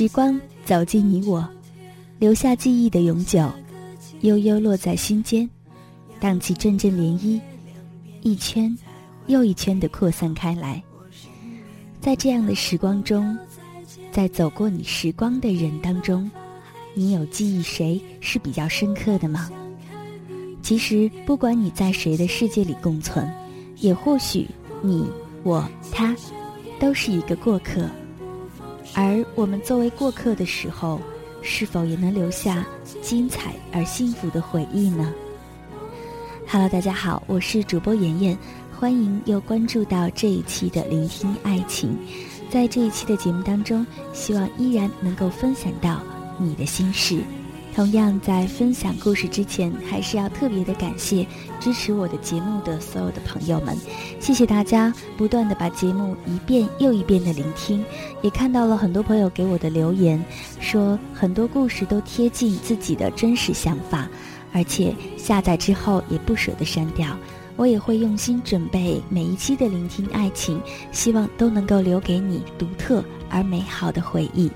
时光走进你我，留下记忆的永久，悠悠落在心间，荡起阵阵涟漪，一圈又一圈的扩散开来。在这样的时光中，在走过你时光的人当中，你有记忆谁是比较深刻的吗？其实，不管你在谁的世界里共存，也或许你我他，都是一个过客。而我们作为过客的时候，是否也能留下精彩而幸福的回忆呢？Hello，大家好，我是主播妍妍，欢迎又关注到这一期的聆听爱情。在这一期的节目当中，希望依然能够分享到你的心事。同样，在分享故事之前，还是要特别的感谢支持我的节目的所有的朋友们，谢谢大家不断的把节目一遍又一遍的聆听，也看到了很多朋友给我的留言，说很多故事都贴近自己的真实想法，而且下载之后也不舍得删掉，我也会用心准备每一期的聆听爱情，希望都能够留给你独特而美好的回忆。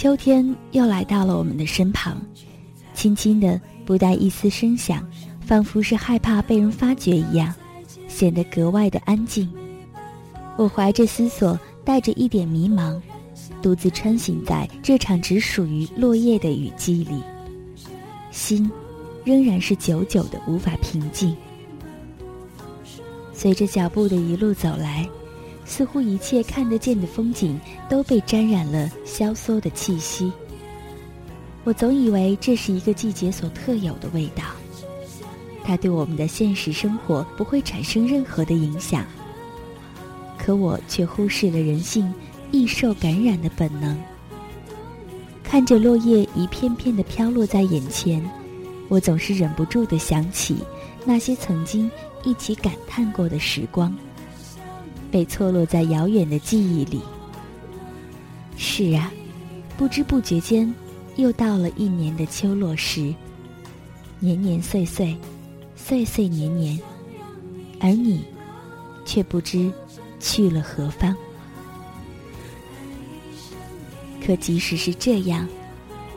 秋天又来到了我们的身旁，轻轻的，不带一丝声响，仿佛是害怕被人发觉一样，显得格外的安静。我怀着思索，带着一点迷茫，独自穿行在这场只属于落叶的雨季里，心仍然是久久的无法平静。随着脚步的一路走来。似乎一切看得见的风景都被沾染了萧索的气息。我总以为这是一个季节所特有的味道，它对我们的现实生活不会产生任何的影响。可我却忽视了人性易受感染的本能。看着落叶一片片的飘落在眼前，我总是忍不住的想起那些曾经一起感叹过的时光。被错落在遥远的记忆里。是啊，不知不觉间，又到了一年的秋落时。年年岁岁，岁岁年年，而你，却不知去了何方。可即使是这样，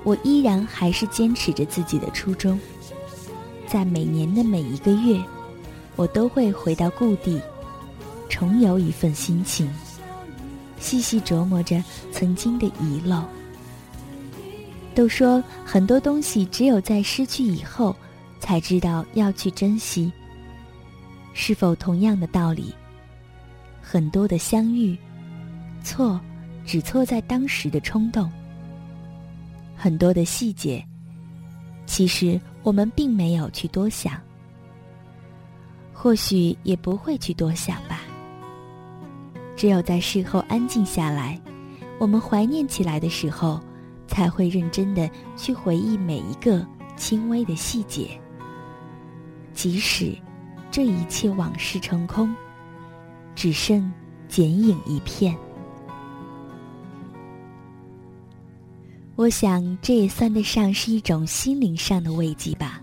我依然还是坚持着自己的初衷。在每年的每一个月，我都会回到故地。重有一份心情，细细琢磨着曾经的遗漏。都说很多东西只有在失去以后，才知道要去珍惜。是否同样的道理？很多的相遇，错，只错在当时的冲动。很多的细节，其实我们并没有去多想，或许也不会去多想吧。只有在事后安静下来，我们怀念起来的时候，才会认真的去回忆每一个轻微的细节。即使这一切往事成空，只剩剪影一片。我想，这也算得上是一种心灵上的慰藉吧。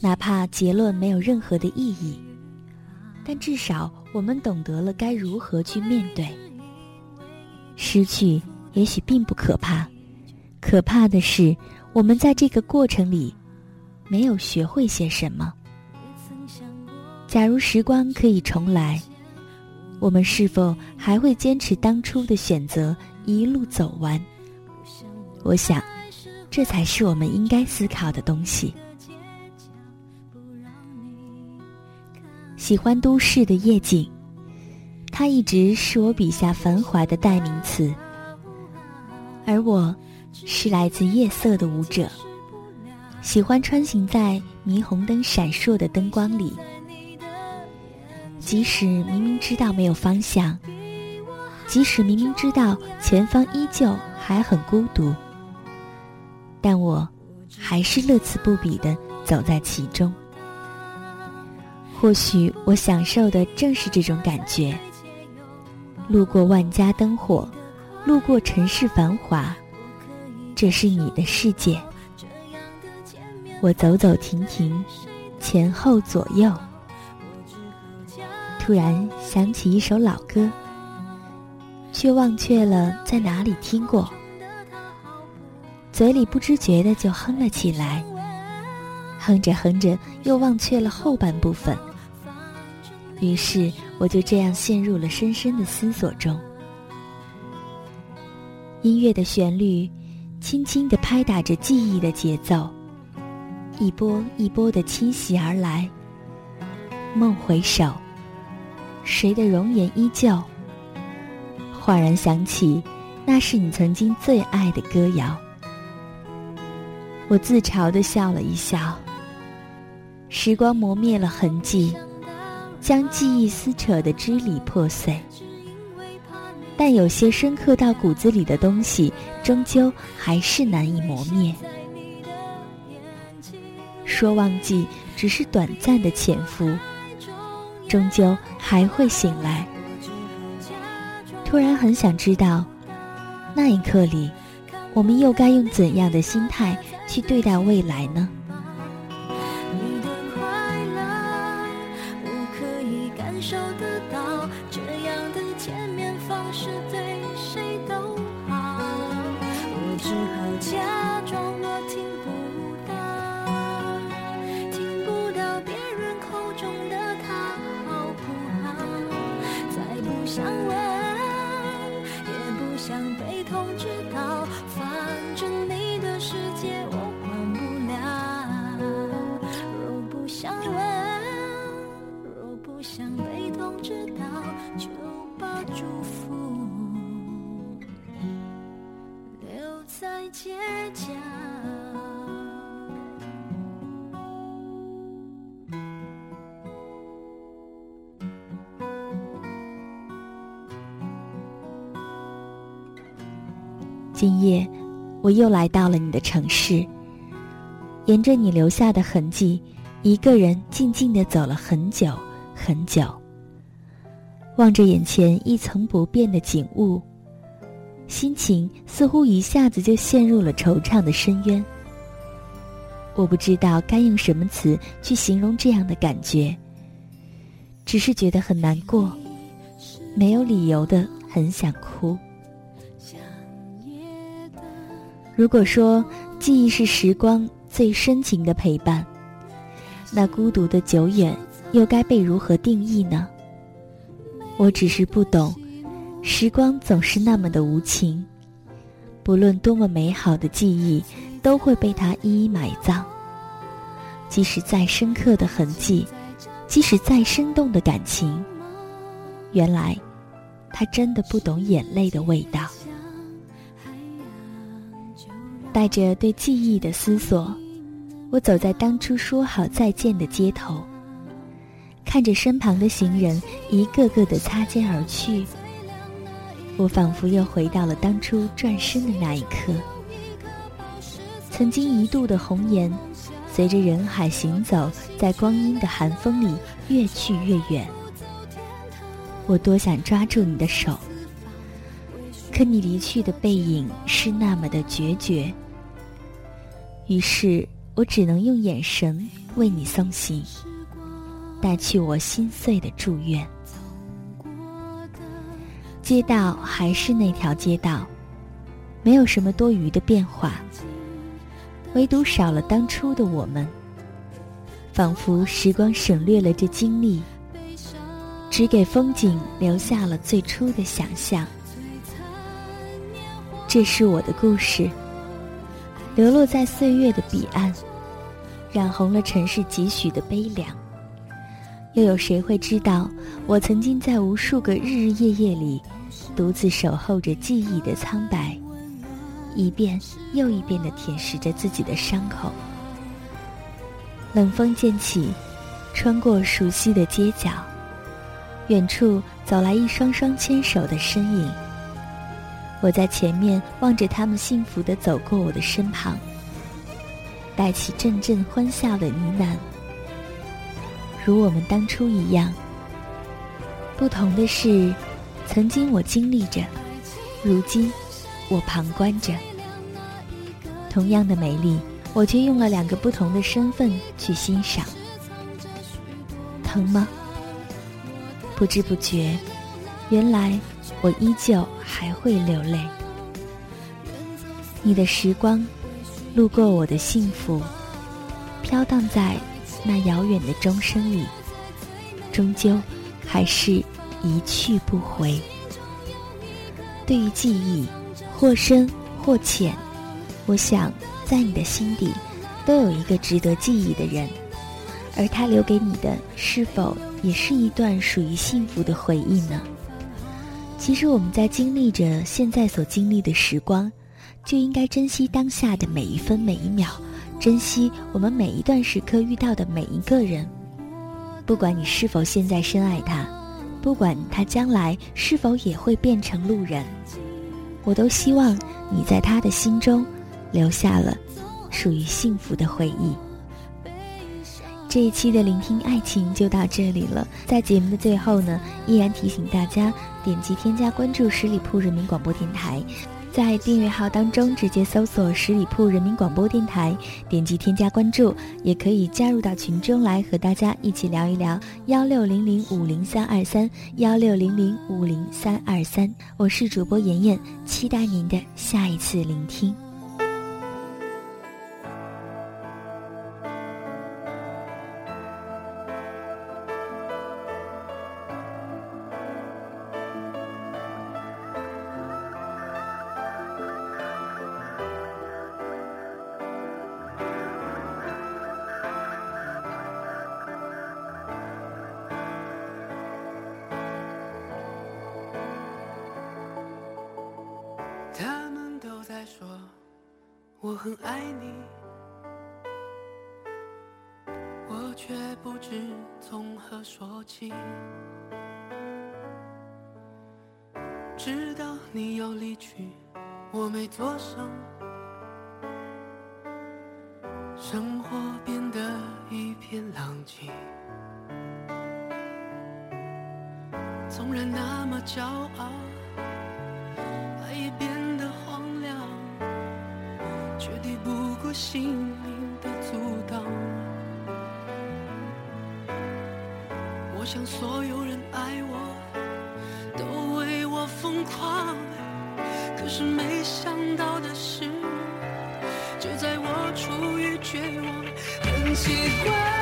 哪怕结论没有任何的意义，但至少我们懂得了该如何去面对。失去也许并不可怕，可怕的是我们在这个过程里没有学会些什么。假如时光可以重来，我们是否还会坚持当初的选择，一路走完？我想，这才是我们应该思考的东西。喜欢都市的夜景，它一直是我笔下繁华的代名词。而我，是来自夜色的舞者，喜欢穿行在霓虹灯闪烁的灯光里。即使明明知道没有方向，即使明明知道前方依旧还很孤独，但我还是乐此不彼的走在其中。或许我享受的正是这种感觉。路过万家灯火，路过城市繁华，这是你的世界。我走走停停，前后左右，突然想起一首老歌，却忘却了在哪里听过，嘴里不知觉的就哼了起来，哼着哼着又忘却了后半部分。于是我就这样陷入了深深的思索中。音乐的旋律，轻轻地拍打着记忆的节奏，一波一波的侵袭而来。梦回首，谁的容颜依旧？恍然想起，那是你曾经最爱的歌谣。我自嘲地笑了一笑。时光磨灭了痕迹。将记忆撕扯得支离破碎，但有些深刻到骨子里的东西，终究还是难以磨灭。说忘记只是短暂的潜伏，终究还会醒来。突然很想知道，那一刻里，我们又该用怎样的心态去对待未来呢？就把祝福留在街角今夜，我又来到了你的城市。沿着你留下的痕迹，一个人静静的走了很久很久。望着眼前一成不变的景物，心情似乎一下子就陷入了惆怅的深渊。我不知道该用什么词去形容这样的感觉，只是觉得很难过，没有理由的很想哭。如果说记忆是时光最深情的陪伴，那孤独的久远又该被如何定义呢？我只是不懂，时光总是那么的无情，不论多么美好的记忆，都会被它一一埋葬。即使再深刻的痕迹，即使再生动的感情，原来，他真的不懂眼泪的味道。带着对记忆的思索，我走在当初说好再见的街头，看着身旁的行人一个个的擦肩而去，我仿佛又回到了当初转身的那一刻。曾经一度的红颜，随着人海行走在光阴的寒风里越去越远。我多想抓住你的手，可你离去的背影是那么的决绝。于是我只能用眼神为你送行，带去我心碎的祝愿。街道还是那条街道，没有什么多余的变化，唯独少了当初的我们。仿佛时光省略了这经历，只给风景留下了最初的想象。这是我的故事，流落在岁月的彼岸，染红了尘世几许的悲凉。又有谁会知道，我曾经在无数个日日夜夜里，独自守候着记忆的苍白，一遍又一遍地舔舐着自己的伤口。冷风渐起，穿过熟悉的街角，远处走来一双双牵手的身影。我在前面望着他们幸福的走过我的身旁，带起阵阵欢笑的呢喃，如我们当初一样。不同的是，曾经我经历着，如今我旁观着，同样的美丽。我却用了两个不同的身份去欣赏，疼吗？不知不觉，原来我依旧还会流泪。你的时光，路过我的幸福，飘荡在那遥远的钟声里，终究还是一去不回。对于记忆，或深或浅，我想。在你的心底，都有一个值得记忆的人，而他留给你的，是否也是一段属于幸福的回忆呢？其实我们在经历着现在所经历的时光，就应该珍惜当下的每一分每一秒，珍惜我们每一段时刻遇到的每一个人。不管你是否现在深爱他，不管他将来是否也会变成路人，我都希望你在他的心中。留下了属于幸福的回忆。这一期的聆听爱情就到这里了。在节目的最后呢，依然提醒大家点击添加关注十里铺人民广播电台，在订阅号当中直接搜索十里铺人民广播电台，点击添加关注，也可以加入到群中来和大家一起聊一聊幺六零零五零三二三幺六零零五零三二三。我是主播妍妍，期待您的下一次聆听。却不知从何说起。直到你要离去，我没做声，生活变得一片狼藉。纵然那么骄傲。爱也变得荒凉，却抵不过心灵的阻挡，我想所有人爱我，都为我疯狂。可是没想到的是，就在我处于绝望，很奇怪。